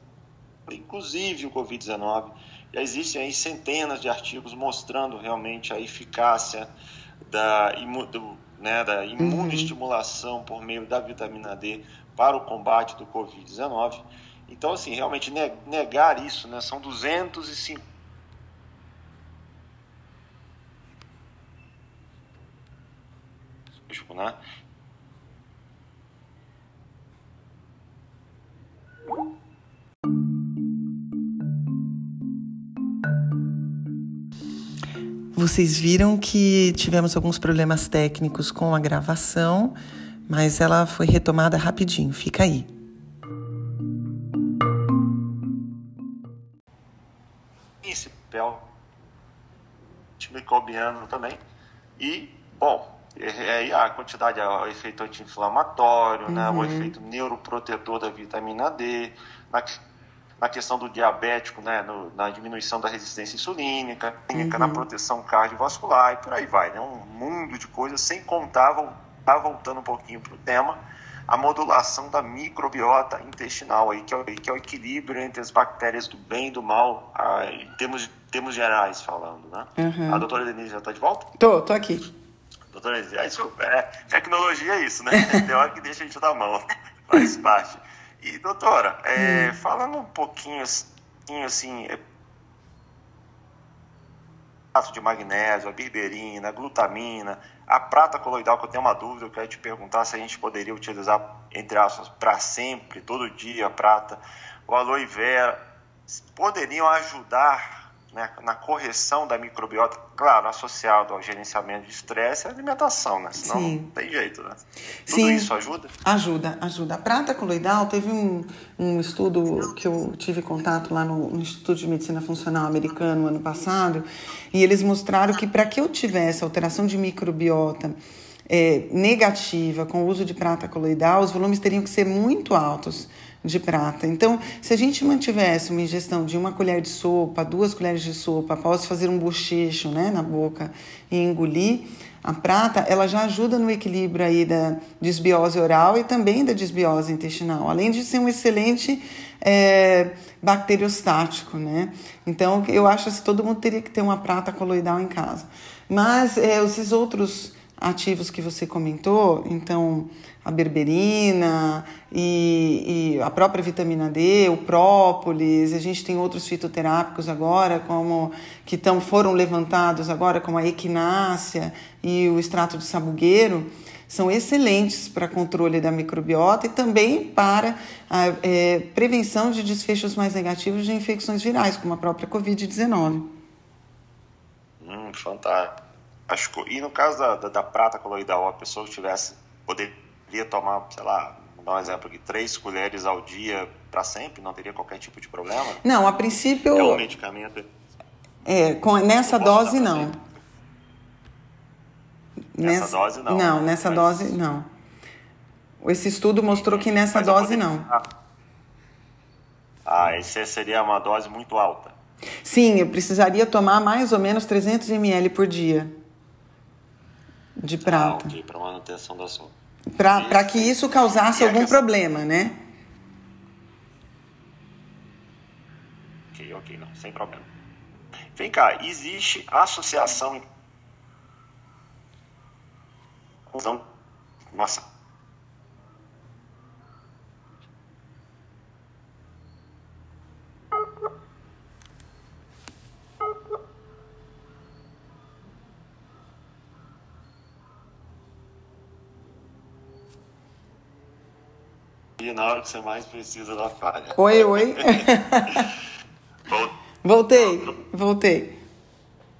inclusive o Covid-19. Já existem aí centenas de artigos mostrando realmente a eficácia da, do, né, da imunoestimulação uhum. por meio da vitamina D para o combate do Covid-19. Então, assim, realmente negar isso, né? São 205 né? Vocês viram que tivemos alguns problemas técnicos com a gravação, mas ela foi retomada rapidinho. Fica aí. Principal microbiano também. E, bom, aí a quantidade, o efeito anti-inflamatório, uhum. né, o uhum. efeito neuroprotetor da vitamina D, na na questão do diabético, né, no, na diminuição da resistência insulínica, uhum. na proteção cardiovascular e por aí vai. Né, um mundo de coisas, sem contar, tá voltando um pouquinho para o tema, a modulação da microbiota intestinal, aí, que, é, que é o equilíbrio entre as bactérias do bem e do mal, a, em termos, termos gerais falando. Né? Uhum. A doutora Denise já está de volta? Tô, tô aqui. Doutora Denise, desculpa, é, tecnologia é isso, né? Tem hora que deixa a gente da mão, faz parte. E, doutora, é, hum. falando um pouquinho assim, é, de magnésio, a berberina, a glutamina, a prata coloidal, que eu tenho uma dúvida, eu quero te perguntar se a gente poderia utilizar, entre aspas, para sempre, todo dia a prata, o aloe vera, poderiam ajudar né, na correção da microbiota, claro, associado ao gerenciamento de estresse e alimentação, né? Senão Sim. não tem jeito, né? Tudo Sim. isso ajuda? Ajuda, ajuda. A prata coloidal, teve um, um estudo que eu tive contato lá no, no Instituto de Medicina Funcional americano ano passado, e eles mostraram que para que eu tivesse alteração de microbiota é, negativa com o uso de prata coloidal, os volumes teriam que ser muito altos de prata. Então, se a gente mantivesse uma ingestão de uma colher de sopa, duas colheres de sopa, após fazer um bochecho né, na boca e engolir, a prata ela já ajuda no equilíbrio aí da desbiose oral e também da desbiose intestinal, além de ser um excelente é, bacteriostático, né? Então, eu acho que todo mundo teria que ter uma prata coloidal em casa. Mas é, esses outros ativos que você comentou, então a berberina e, e, a própria vitamina D, o própolis, a gente tem outros fitoterápicos agora, como que tão, foram levantados agora, como a equinácea e o extrato de sabugueiro, são excelentes para controle da microbiota e também para a é, prevenção de desfechos mais negativos de infecções virais, como a própria Covid-19. Hum, fantástico. E no caso da, da, da prata coloidal, a pessoa que tivesse poder poderia tomar, sei lá, vou dar um exemplo aqui, três colheres ao dia para sempre, não teria qualquer tipo de problema? Não, a princípio. É um medicamento. É, com, nessa dose não. Nessa, nessa, dose não. Não, nessa Mas... dose não. Esse estudo mostrou que nessa Mas dose não. Ah, esse seria uma dose muito alta. Sim, eu precisaria tomar mais ou menos 300 ml por dia de prata. Ah, ok, para manutenção da sua para que isso causasse algum questão... problema, né? Ok, ok, não, sem problema. Vem cá, existe associação. Nossa, E na hora que você mais precisa da falha. Oi, oi. voltei, voltei.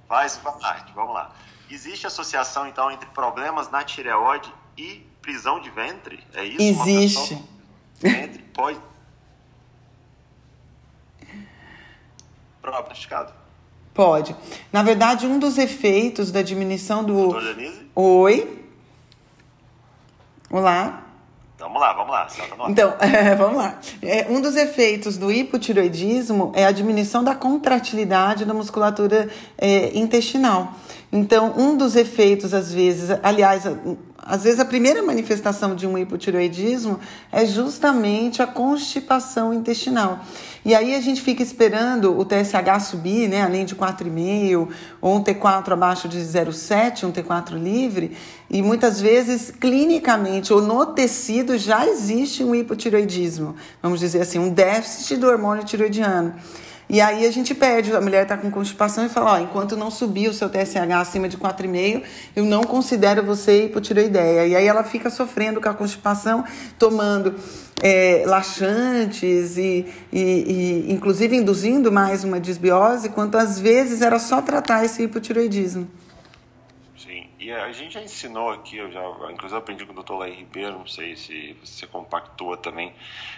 Faz parte, vamos lá. Existe associação, então, entre problemas na tireoide e prisão de ventre? É isso? Existe. Ventre pode. Prognosticado. Pode. Na verdade, um dos efeitos da diminuição do. Doutora Denise? Oi. Olá. Vamos lá, vamos lá. Então, é, vamos lá. É, um dos efeitos do hipotiroidismo é a diminuição da contratilidade da musculatura é, intestinal. Então, um dos efeitos, às vezes, aliás, às vezes a primeira manifestação de um hipotireoidismo é justamente a constipação intestinal. E aí a gente fica esperando o TSH subir, né, além de 4,5, ou um T4 abaixo de 0,7, um T4 livre, e muitas vezes clinicamente ou no tecido já existe um hipotireoidismo, vamos dizer assim, um déficit do hormônio tiroidiano. E aí a gente pede, a mulher está com constipação e fala, ó, enquanto não subir o seu TSH acima de 4,5, eu não considero você hipotireoideia. E aí ela fica sofrendo com a constipação, tomando é, laxantes e, e, e, inclusive induzindo mais uma disbiose, quanto às vezes era só tratar esse hipotireoidismo. Sim, e a gente já ensinou aqui, eu já, inclusive aprendi com o doutor Laí Ribeiro, não sei se você compactua também,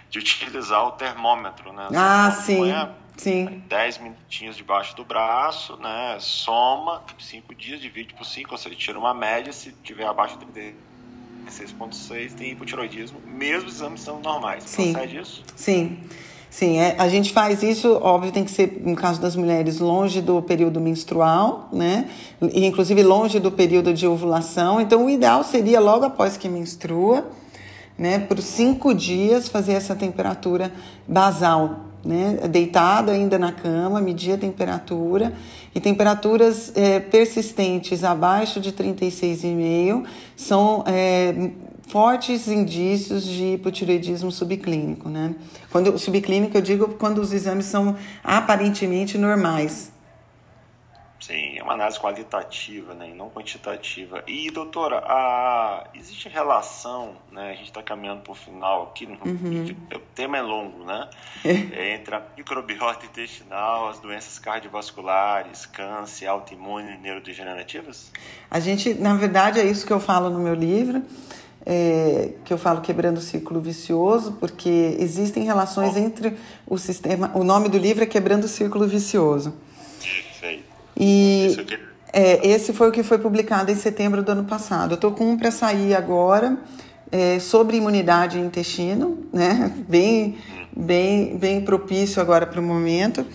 de utilizar o termômetro, né? Ah, sim. Manhã, Sim. 10 minutinhos debaixo do braço, né? Soma 5 dias, divide por 5, ou seja, tira uma média, se tiver abaixo de 36,6 tem hipotiroidismo, mesmo os exames são normais. Sim. Procede isso? Sim. Sim, é, a gente faz isso, óbvio, tem que ser, no caso das mulheres, longe do período menstrual, né? E, inclusive longe do período de ovulação. Então, o ideal seria logo após que menstrua, né? Por cinco dias fazer essa temperatura basal, né? Deitado ainda na cama, medir a temperatura e temperaturas é, persistentes abaixo de 36,5 são é, fortes indícios de hipotireoidismo subclínico, né? Quando subclínico eu digo quando os exames são aparentemente normais. Sim, é uma análise qualitativa, né, e não quantitativa. E, doutora, a... existe relação, né, a gente está caminhando para o final aqui, uhum. o tema é longo, né, é, entre a microbiota intestinal, as doenças cardiovasculares, câncer, autoimune e neurodegenerativas? A gente, na verdade, é isso que eu falo no meu livro, é, que eu falo quebrando o círculo vicioso, porque existem relações entre o sistema. O nome do livro é Quebrando o Círculo Vicioso. E é, esse foi o que foi publicado em setembro do ano passado. Eu estou com um para sair agora é, sobre imunidade e intestino, né? Bem, bem, bem propício agora para o momento.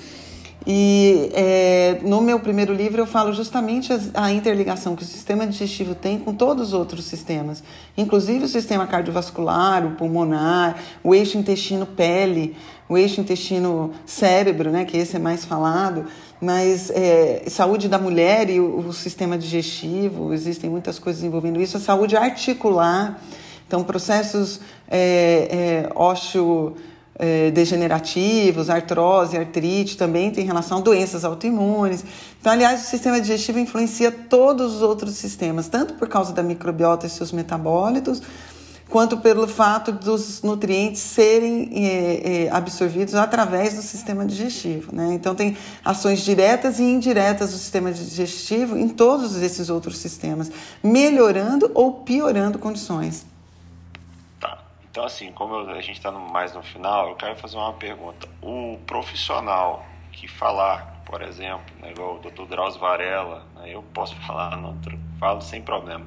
E é, no meu primeiro livro eu falo justamente a interligação que o sistema digestivo tem com todos os outros sistemas, inclusive o sistema cardiovascular, o pulmonar, o eixo intestino-pele, o eixo intestino-cérebro, né, que esse é mais falado, mas é, saúde da mulher e o, o sistema digestivo, existem muitas coisas envolvendo isso, a saúde articular, então processos é, é, ósseo é, degenerativos, artrose, artrite, também tem relação a doenças autoimunes. Então, aliás, o sistema digestivo influencia todos os outros sistemas, tanto por causa da microbiota e seus metabólitos, quanto pelo fato dos nutrientes serem é, é, absorvidos através do sistema digestivo. Né? Então, tem ações diretas e indiretas do sistema digestivo em todos esses outros sistemas, melhorando ou piorando condições. Então, assim, como a gente está mais no final, eu quero fazer uma pergunta. O profissional que falar, por exemplo, né, igual o Dr. Drauzio Varela, né, eu posso falar, não, falo sem problema,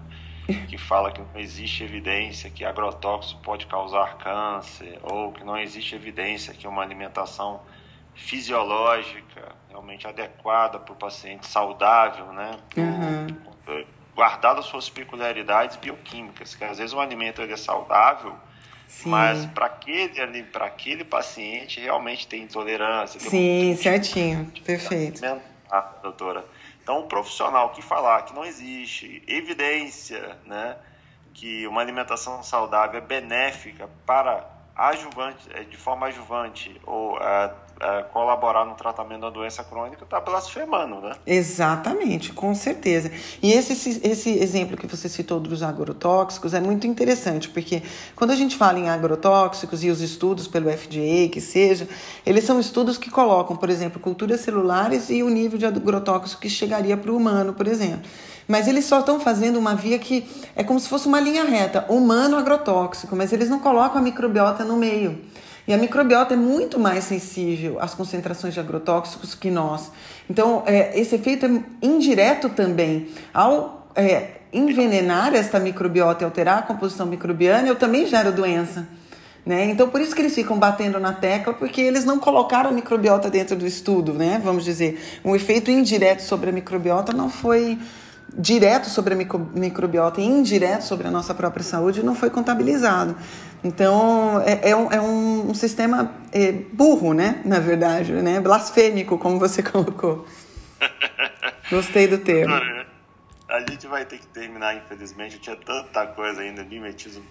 que fala que não existe evidência que agrotóxico pode causar câncer, ou que não existe evidência que uma alimentação fisiológica realmente adequada para o paciente saudável, né? Uhum. Guardado as suas peculiaridades bioquímicas, que às vezes um alimento ele é saudável, Sim. Mas para aquele, aquele paciente realmente tem intolerância. Tem Sim, um... certinho, perfeito. Ah, doutora. Então, o profissional que falar que não existe evidência né, que uma alimentação saudável é benéfica para adjuvante, é, de forma adjuvante ou é, é, colaborar no tratamento da doença crônica, está blasfemando, né? Exatamente, com certeza. E esse, esse exemplo que você citou dos agrotóxicos é muito interessante, porque quando a gente fala em agrotóxicos e os estudos pelo FDA, que seja, eles são estudos que colocam, por exemplo, culturas celulares e o nível de agrotóxico que chegaria para o humano, por exemplo. Mas eles só estão fazendo uma via que é como se fosse uma linha reta, humano agrotóxico, mas eles não colocam a microbiota no meio. E a microbiota é muito mais sensível às concentrações de agrotóxicos que nós. Então, é, esse efeito é indireto também. Ao é, envenenar esta microbiota e alterar a composição microbiana, eu também gero doença. Né? Então, por isso que eles ficam batendo na tecla, porque eles não colocaram a microbiota dentro do estudo, né? vamos dizer. Um efeito indireto sobre a microbiota não foi direto sobre a microbiota e indireto sobre a nossa própria saúde não foi contabilizado. Então, é, é, um, é um, sistema é, burro, né? Na verdade, né? Blasfêmico, como você colocou. Gostei do termo. A gente vai ter que terminar, infelizmente. Eu tinha tanta coisa ainda, mimetismo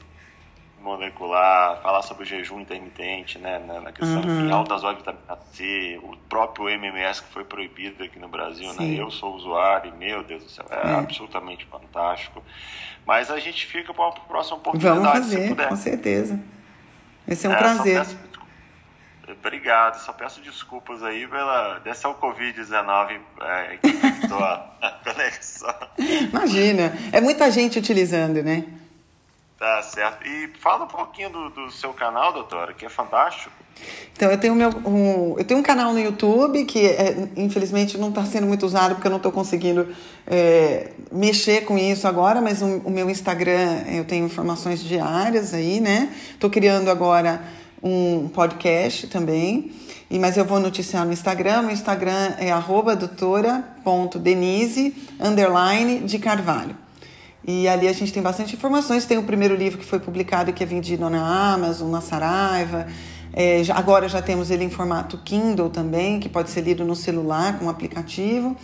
molecular, falar sobre o jejum intermitente, né, na questão uhum. de altas horas de vitamina C, o próprio MMS que foi proibido aqui no Brasil, né? Sim. né? Eu sou usuário e, meu Deus do céu, é, é. absolutamente fantástico. Mas a gente fica para uma próxima oportunidade. Vamos fazer, com certeza. Vai ser um é, prazer. Peço, obrigado, só peço desculpas aí pela dessa o Covid-19 é, que a conexão. Imagina, é muita gente utilizando, né? Tá certo. E fala um pouquinho do, do seu canal, doutora, que é fantástico. Então, eu tenho, meu, um, eu tenho um canal no YouTube que, é, infelizmente, não está sendo muito usado porque eu não estou conseguindo é, mexer com isso agora, mas o, o, meu Instagram eu tenho informações diárias aí, né? Estou criando agora um podcast também, e, mas eu vou noticiar no Instagram. O Instagram é doutora.denise, underline, de Carvalho. E ali a gente tem bastante informações. Tem o primeiro livro que foi publicado que é vendido na Amazon, na Saraiva. É, já, agora já temos ele em formato Kindle também, que pode ser lido no celular com um aplicativo.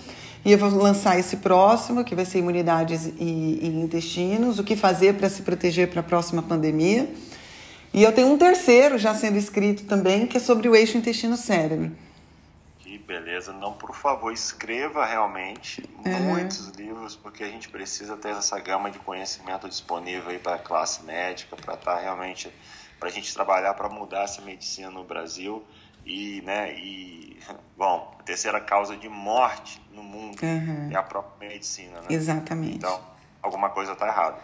E eu vou lançar esse próximo, que vai ser imunidades e, e intestinos, o que fazer para se proteger para a próxima pandemia. E eu tenho um terceiro já sendo escrito também, que é sobre o eixo intestino-cérebro beleza. Não, por favor, escreva realmente uhum. muitos livros, porque a gente precisa ter essa gama de conhecimento disponível aí para a classe médica, para estar tá realmente, para a gente trabalhar para mudar essa medicina no Brasil. E, né, e, bom, a terceira causa de morte no mundo uhum. é a própria medicina, né? Exatamente. Então, alguma coisa está errada,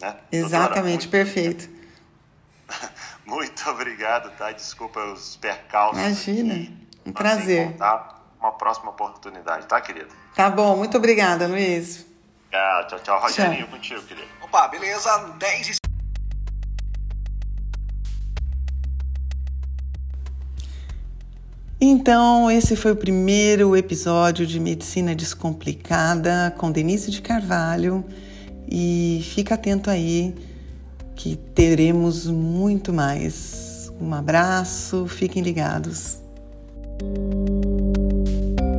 né? Exatamente, Doutora, perfeito. Muito obrigado, tá? Desculpa os percalços. Imagina. E um prazer. Uma próxima oportunidade, tá, querido? Tá bom, muito obrigada, Luiz. Ah, tchau, tchau. Rogerinho, tchau. contigo, querido. Opa, beleza? 10 e... Então, esse foi o primeiro episódio de Medicina Descomplicada com Denise de Carvalho. E fica atento aí que teremos muito mais. Um abraço, fiquem ligados. Música